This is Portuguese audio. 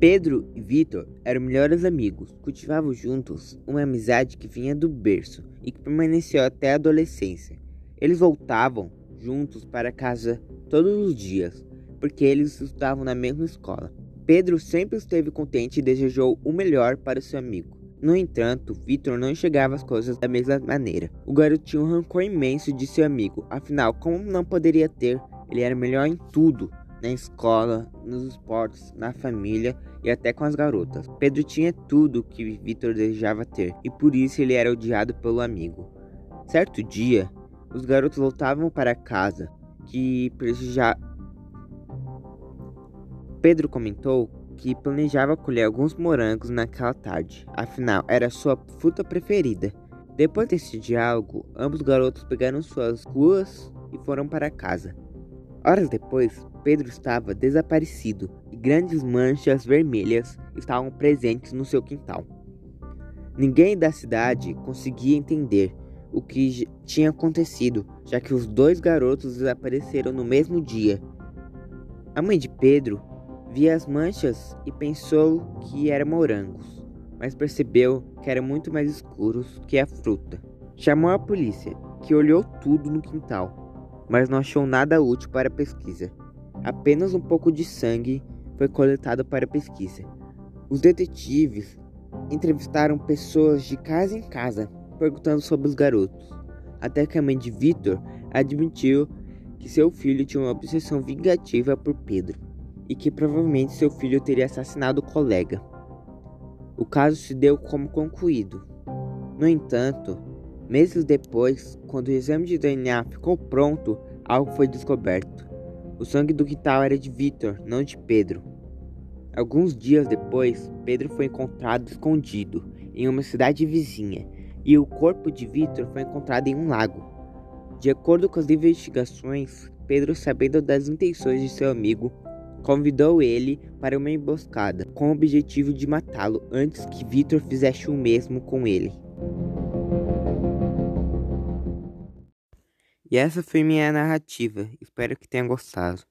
Pedro e Vitor eram melhores amigos, cultivavam juntos uma amizade que vinha do berço e que permaneceu até a adolescência. Eles voltavam juntos para casa todos os dias, porque eles estudavam na mesma escola. Pedro sempre esteve contente e desejou o melhor para seu amigo. No entanto, Vitor não enxergava as coisas da mesma maneira. O garoto tinha um rancor imenso de seu amigo, afinal, como não poderia ter? Ele era melhor em tudo, na escola, nos esportes, na família e até com as garotas. Pedro tinha tudo que Vitor desejava ter e por isso ele era odiado pelo amigo. Certo dia, os garotos voltavam para casa, que já Pedro comentou que planejava colher alguns morangos naquela tarde, afinal era sua fruta preferida. Depois desse diálogo, ambos garotos pegaram suas ruas e foram para casa. Horas depois, Pedro estava desaparecido e grandes manchas vermelhas estavam presentes no seu quintal. Ninguém da cidade conseguia entender o que tinha acontecido, já que os dois garotos desapareceram no mesmo dia. A mãe de Pedro via as manchas e pensou que eram morangos, mas percebeu que eram muito mais escuros que a fruta. Chamou a polícia, que olhou tudo no quintal, mas não achou nada útil para a pesquisa. Apenas um pouco de sangue foi coletado para a pesquisa. Os detetives entrevistaram pessoas de casa em casa perguntando sobre os garotos, até que a mãe de Victor admitiu que seu filho tinha uma obsessão vingativa por Pedro e que provavelmente seu filho teria assassinado o colega. O caso se deu como concluído. No entanto, meses depois, quando o exame de DNA ficou pronto, algo foi descoberto. O sangue do quintal era de Victor, não de Pedro. Alguns dias depois, Pedro foi encontrado escondido em uma cidade vizinha e o corpo de Victor foi encontrado em um lago. De acordo com as investigações, Pedro, sabendo das intenções de seu amigo, convidou ele para uma emboscada com o objetivo de matá-lo antes que Victor fizesse o mesmo com ele. E essa foi minha narrativa. Espero que tenha gostado.